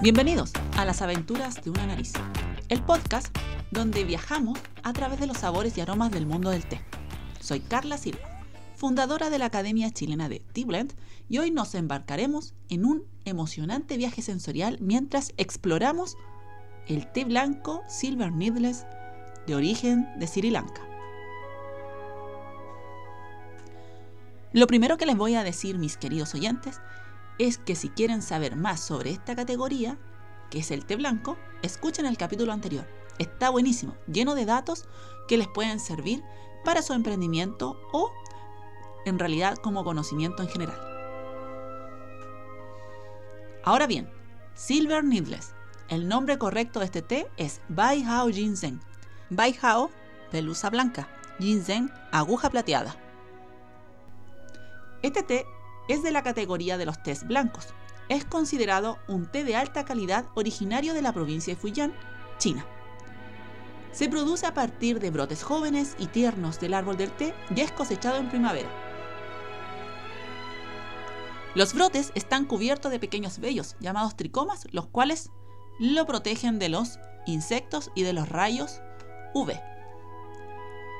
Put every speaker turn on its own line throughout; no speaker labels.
Bienvenidos a las aventuras de una nariz, el podcast donde viajamos a través de los sabores y aromas del mundo del té. Soy Carla Silva, fundadora de la Academia Chilena de Tea Blend, y hoy nos embarcaremos en un emocionante viaje sensorial mientras exploramos el té blanco Silver Needles de origen de Sri Lanka. Lo primero que les voy a decir, mis queridos oyentes, es que si quieren saber más sobre esta categoría, que es el té blanco, escuchen el capítulo anterior. Está buenísimo, lleno de datos que les pueden servir para su emprendimiento o en realidad como conocimiento en general. Ahora bien, Silver Needles. El nombre correcto de este té es Bai Hao Ginseng. Bai Hao, pelusa blanca. Ginseng, aguja plateada. Este té es de la categoría de los tés blancos. Es considerado un té de alta calidad originario de la provincia de Fujian, China. Se produce a partir de brotes jóvenes y tiernos del árbol del té y es cosechado en primavera. Los brotes están cubiertos de pequeños vellos llamados tricomas, los cuales lo protegen de los insectos y de los rayos UV.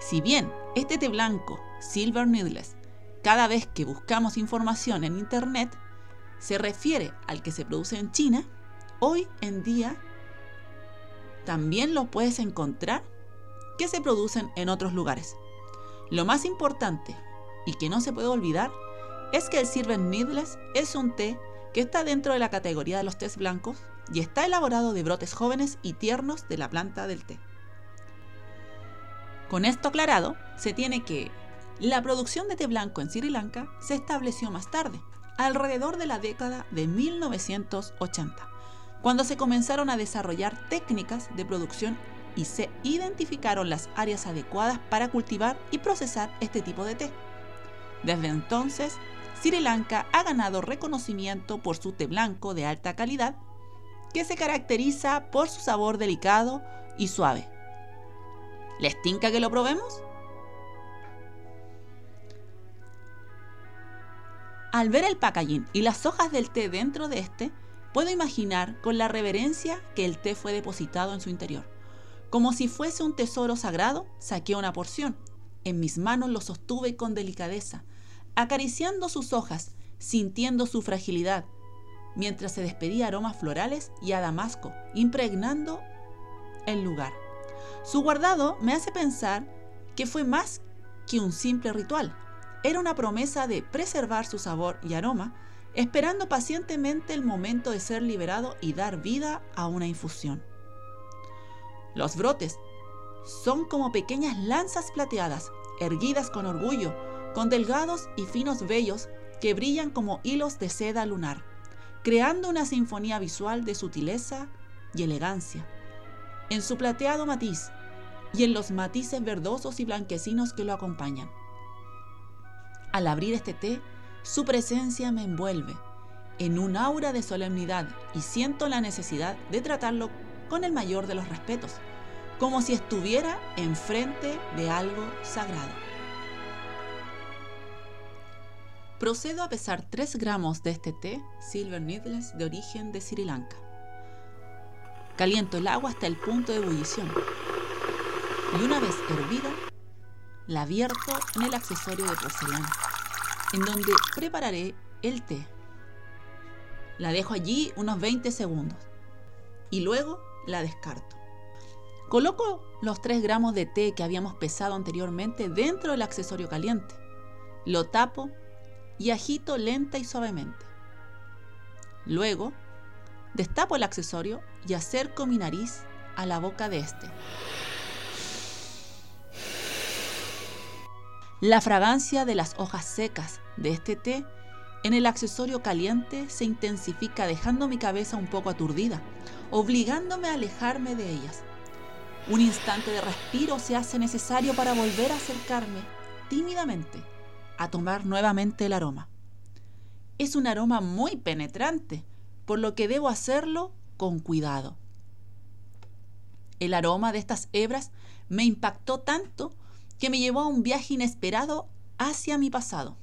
Si bien este té blanco, Silver Needles, cada vez que buscamos información en Internet se refiere al que se produce en China, hoy en día también lo puedes encontrar que se producen en otros lugares. Lo más importante y que no se puede olvidar es que el Silver Needles es un té que está dentro de la categoría de los tés blancos y está elaborado de brotes jóvenes y tiernos de la planta del té. Con esto aclarado, se tiene que la producción de té blanco en Sri Lanka se estableció más tarde, alrededor de la década de 1980, cuando se comenzaron a desarrollar técnicas de producción y se identificaron las áreas adecuadas para cultivar y procesar este tipo de té. Desde entonces, Sri Lanka ha ganado reconocimiento por su té blanco de alta calidad, que se caracteriza por su sabor delicado y suave. ¿Les tinca que lo probemos? Al ver el packaging y las hojas del té dentro de este, puedo imaginar con la reverencia que el té fue depositado en su interior. Como si fuese un tesoro sagrado, saqué una porción. En mis manos lo sostuve con delicadeza, acariciando sus hojas, sintiendo su fragilidad, mientras se despedía aromas florales y a damasco, impregnando el lugar. Su guardado me hace pensar que fue más que un simple ritual, era una promesa de preservar su sabor y aroma, esperando pacientemente el momento de ser liberado y dar vida a una infusión. Los brotes son como pequeñas lanzas plateadas, erguidas con orgullo, con delgados y finos vellos que brillan como hilos de seda lunar, creando una sinfonía visual de sutileza y elegancia. En su plateado matiz y en los matices verdosos y blanquecinos que lo acompañan. Al abrir este té, su presencia me envuelve en un aura de solemnidad y siento la necesidad de tratarlo con el mayor de los respetos, como si estuviera enfrente de algo sagrado. Procedo a pesar 3 gramos de este té Silver Needles de origen de Sri Lanka. Caliento el agua hasta el punto de ebullición y una vez hervida la vierto en el accesorio de porcelana, en donde prepararé el té. La dejo allí unos 20 segundos y luego la descarto. Coloco los 3 gramos de té que habíamos pesado anteriormente dentro del accesorio caliente. Lo tapo y agito lenta y suavemente. Luego, destapo el accesorio y acerco mi nariz a la boca de este. La fragancia de las hojas secas de este té en el accesorio caliente se intensifica dejando mi cabeza un poco aturdida, obligándome a alejarme de ellas. Un instante de respiro se hace necesario para volver a acercarme tímidamente a tomar nuevamente el aroma. Es un aroma muy penetrante, por lo que debo hacerlo con cuidado. El aroma de estas hebras me impactó tanto que me llevó a un viaje inesperado hacia mi pasado,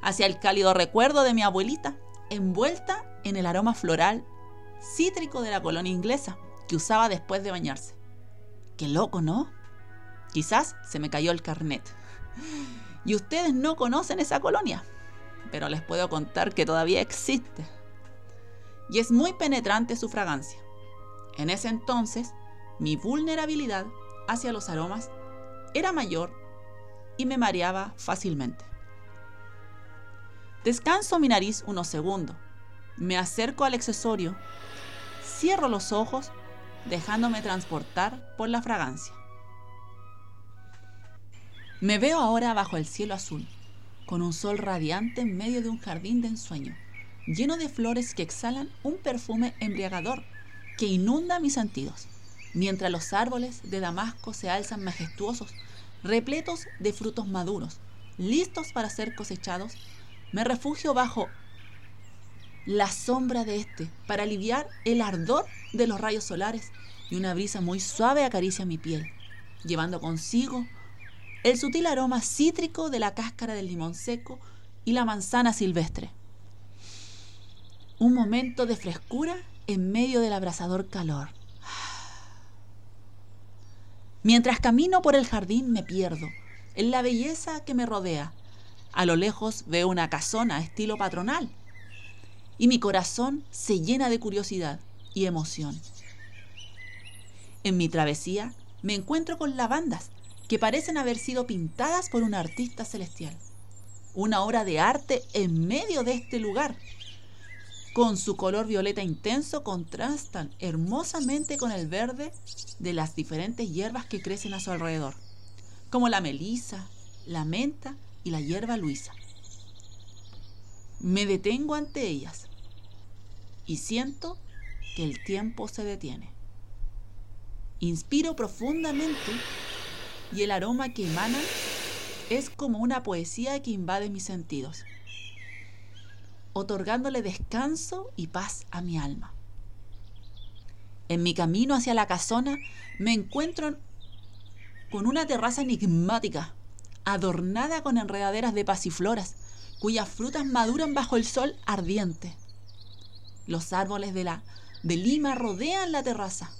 hacia el cálido recuerdo de mi abuelita, envuelta en el aroma floral cítrico de la colonia inglesa que usaba después de bañarse. Qué loco, ¿no? Quizás se me cayó el carnet. Y ustedes no conocen esa colonia, pero les puedo contar que todavía existe. Y es muy penetrante su fragancia. En ese entonces, mi vulnerabilidad hacia los aromas era mayor y me mareaba fácilmente. Descanso mi nariz unos segundos, me acerco al accesorio, cierro los ojos, dejándome transportar por la fragancia. Me veo ahora bajo el cielo azul, con un sol radiante en medio de un jardín de ensueño, lleno de flores que exhalan un perfume embriagador que inunda mis sentidos, mientras los árboles de Damasco se alzan majestuosos, repletos de frutos maduros, listos para ser cosechados, me refugio bajo la sombra de este para aliviar el ardor de los rayos solares y una brisa muy suave acaricia mi piel, llevando consigo el sutil aroma cítrico de la cáscara del limón seco y la manzana silvestre. Un momento de frescura en medio del abrasador calor. Mientras camino por el jardín me pierdo en la belleza que me rodea. A lo lejos veo una casona estilo patronal y mi corazón se llena de curiosidad y emoción. En mi travesía me encuentro con lavandas que parecen haber sido pintadas por un artista celestial. Una obra de arte en medio de este lugar. Con su color violeta intenso contrastan hermosamente con el verde de las diferentes hierbas que crecen a su alrededor, como la melisa, la menta y la hierba luisa. Me detengo ante ellas y siento que el tiempo se detiene. Inspiro profundamente y el aroma que emana es como una poesía que invade mis sentidos, otorgándole descanso y paz a mi alma. En mi camino hacia la casona me encuentro con una terraza enigmática, adornada con enredaderas de pasifloras, cuyas frutas maduran bajo el sol ardiente. Los árboles de la de Lima rodean la terraza,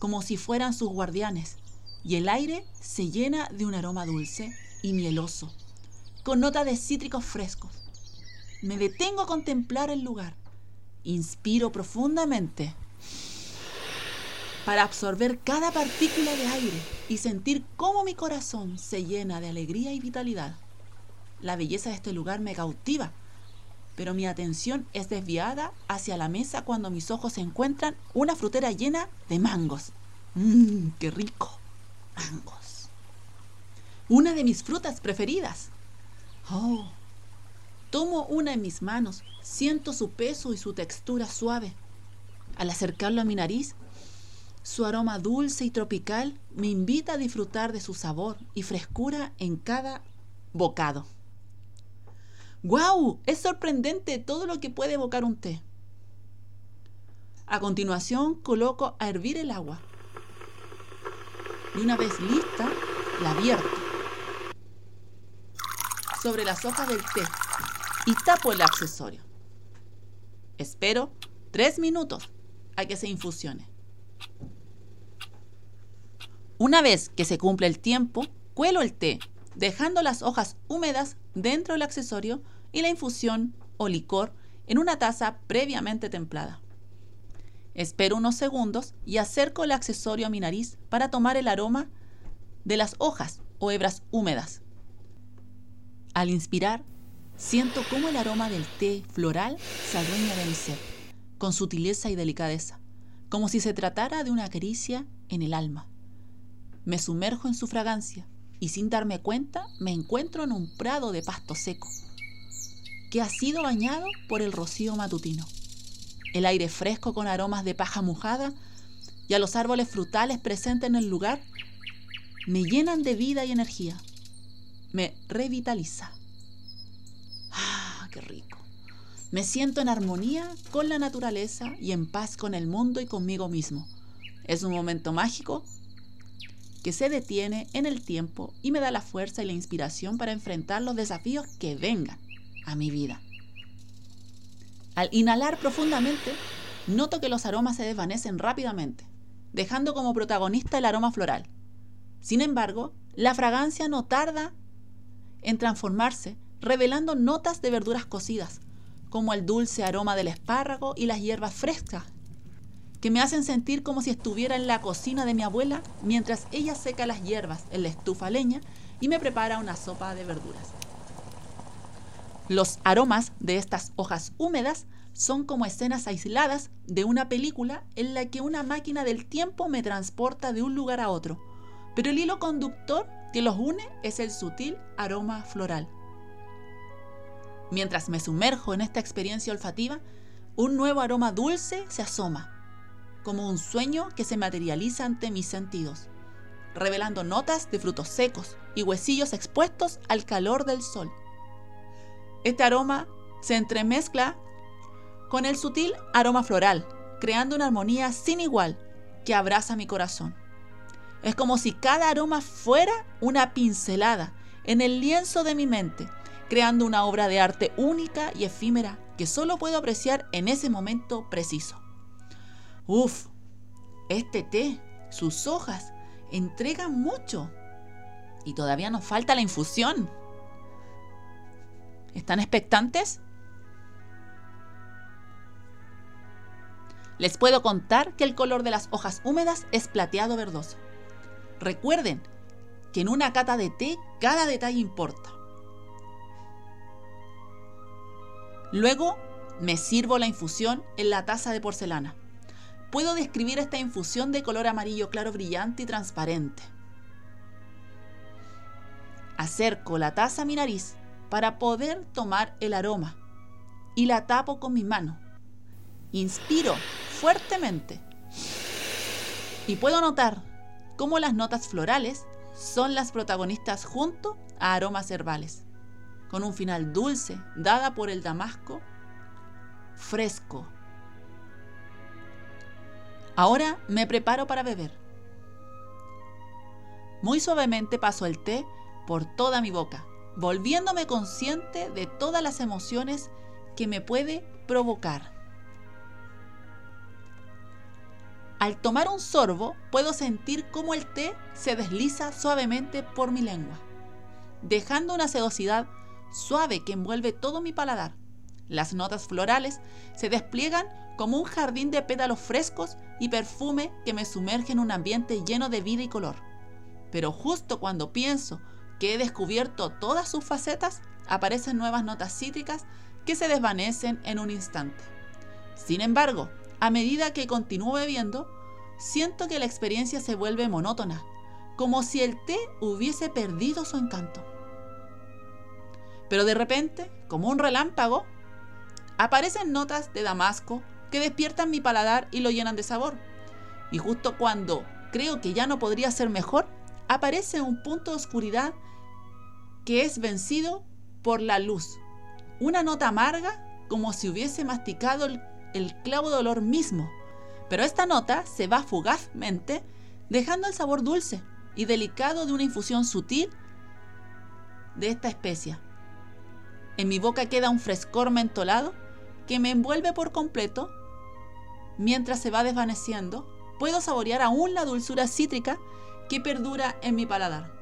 como si fueran sus guardianes, y el aire se llena de un aroma dulce y mieloso, con nota de cítricos frescos. Me detengo a contemplar el lugar, inspiro profundamente para absorber cada partícula de aire y sentir cómo mi corazón se llena de alegría y vitalidad. La belleza de este lugar me cautiva, pero mi atención es desviada hacia la mesa cuando mis ojos encuentran una frutera llena de mangos. ¡Mmm, qué rico! mangos. Una de mis frutas preferidas. Oh, tomo una en mis manos, siento su peso y su textura suave. Al acercarlo a mi nariz, su aroma dulce y tropical me invita a disfrutar de su sabor y frescura en cada bocado. ¡Guau! Es sorprendente todo lo que puede evocar un té. A continuación coloco a hervir el agua y una vez lista, la vierto sobre las hojas del té y tapo el accesorio. Espero tres minutos a que se infusione. Una vez que se cumple el tiempo, cuelo el té, dejando las hojas húmedas dentro del accesorio y la infusión o licor en una taza previamente templada. Espero unos segundos y acerco el accesorio a mi nariz para tomar el aroma de las hojas o hebras húmedas. Al inspirar, siento cómo el aroma del té floral se adueña de mi ser, con sutileza y delicadeza, como si se tratara de una caricia en el alma. Me sumerjo en su fragancia y sin darme cuenta me encuentro en un prado de pasto seco, que ha sido bañado por el rocío matutino el aire fresco con aromas de paja mojada y a los árboles frutales presentes en el lugar me llenan de vida y energía. Me revitaliza. ¡Ah, qué rico! Me siento en armonía con la naturaleza y en paz con el mundo y conmigo mismo. Es un momento mágico que se detiene en el tiempo y me da la fuerza y la inspiración para enfrentar los desafíos que vengan a mi vida. Al inhalar profundamente, noto que los aromas se desvanecen rápidamente, dejando como protagonista el aroma floral. Sin embargo, la fragancia no tarda en transformarse, revelando notas de verduras cocidas, como el dulce aroma del espárrago y las hierbas frescas, que me hacen sentir como si estuviera en la cocina de mi abuela mientras ella seca las hierbas en la estufa leña y me prepara una sopa de verduras. Los aromas de estas hojas húmedas son como escenas aisladas de una película en la que una máquina del tiempo me transporta de un lugar a otro, pero el hilo conductor que los une es el sutil aroma floral. Mientras me sumerjo en esta experiencia olfativa, un nuevo aroma dulce se asoma, como un sueño que se materializa ante mis sentidos, revelando notas de frutos secos y huesillos expuestos al calor del sol. Este aroma se entremezcla con el sutil aroma floral, creando una armonía sin igual que abraza mi corazón. Es como si cada aroma fuera una pincelada en el lienzo de mi mente, creando una obra de arte única y efímera que solo puedo apreciar en ese momento preciso. Uf, este té, sus hojas, entregan mucho. Y todavía nos falta la infusión. ¿Están expectantes? Les puedo contar que el color de las hojas húmedas es plateado verdoso. Recuerden que en una cata de té cada detalle importa. Luego me sirvo la infusión en la taza de porcelana. Puedo describir esta infusión de color amarillo claro brillante y transparente. Acerco la taza a mi nariz para poder tomar el aroma y la tapo con mi mano. Inspiro fuertemente y puedo notar cómo las notas florales son las protagonistas junto a aromas herbales, con un final dulce dada por el damasco fresco. Ahora me preparo para beber. Muy suavemente paso el té por toda mi boca, volviéndome consciente de todas las emociones que me puede provocar. Al tomar un sorbo, puedo sentir cómo el té se desliza suavemente por mi lengua, dejando una sedosidad suave que envuelve todo mi paladar. Las notas florales se despliegan como un jardín de pétalos frescos y perfume que me sumerge en un ambiente lleno de vida y color. Pero justo cuando pienso que he descubierto todas sus facetas, aparecen nuevas notas cítricas que se desvanecen en un instante. Sin embargo, a medida que continúo bebiendo, siento que la experiencia se vuelve monótona, como si el té hubiese perdido su encanto. Pero de repente, como un relámpago, aparecen notas de damasco que despiertan mi paladar y lo llenan de sabor. Y justo cuando creo que ya no podría ser mejor, aparece un punto de oscuridad que es vencido por la luz. Una nota amarga como si hubiese masticado el el clavo de olor mismo, pero esta nota se va fugazmente dejando el sabor dulce y delicado de una infusión sutil de esta especia. En mi boca queda un frescor mentolado que me envuelve por completo. Mientras se va desvaneciendo, puedo saborear aún la dulzura cítrica que perdura en mi paladar.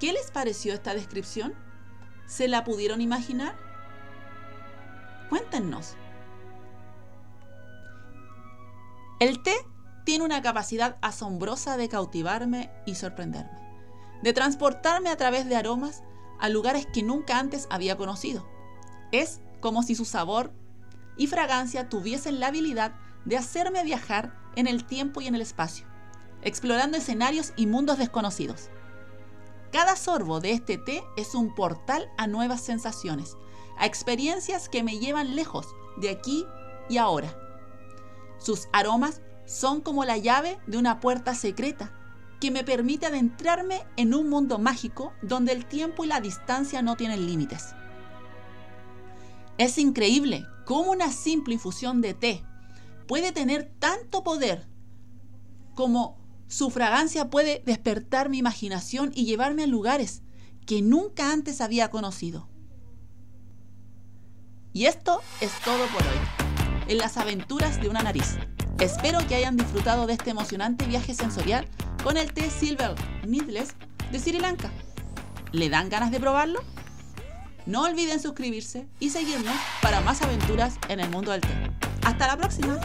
¿Qué les pareció esta descripción? ¿Se la pudieron imaginar? Cuéntenos. El té tiene una capacidad asombrosa de cautivarme y sorprenderme, de transportarme a través de aromas a lugares que nunca antes había conocido. Es como si su sabor y fragancia tuviesen la habilidad de hacerme viajar en el tiempo y en el espacio, explorando escenarios y mundos desconocidos. Cada sorbo de este té es un portal a nuevas sensaciones, a experiencias que me llevan lejos de aquí y ahora. Sus aromas son como la llave de una puerta secreta que me permite adentrarme en un mundo mágico donde el tiempo y la distancia no tienen límites. Es increíble cómo una simple infusión de té puede tener tanto poder como su fragancia puede despertar mi imaginación y llevarme a lugares que nunca antes había conocido. Y esto es todo por hoy, en las aventuras de una nariz. Espero que hayan disfrutado de este emocionante viaje sensorial con el té Silver Needles de Sri Lanka. ¿Le dan ganas de probarlo? No olviden suscribirse y seguirnos para más aventuras en el mundo del té. ¡Hasta la próxima!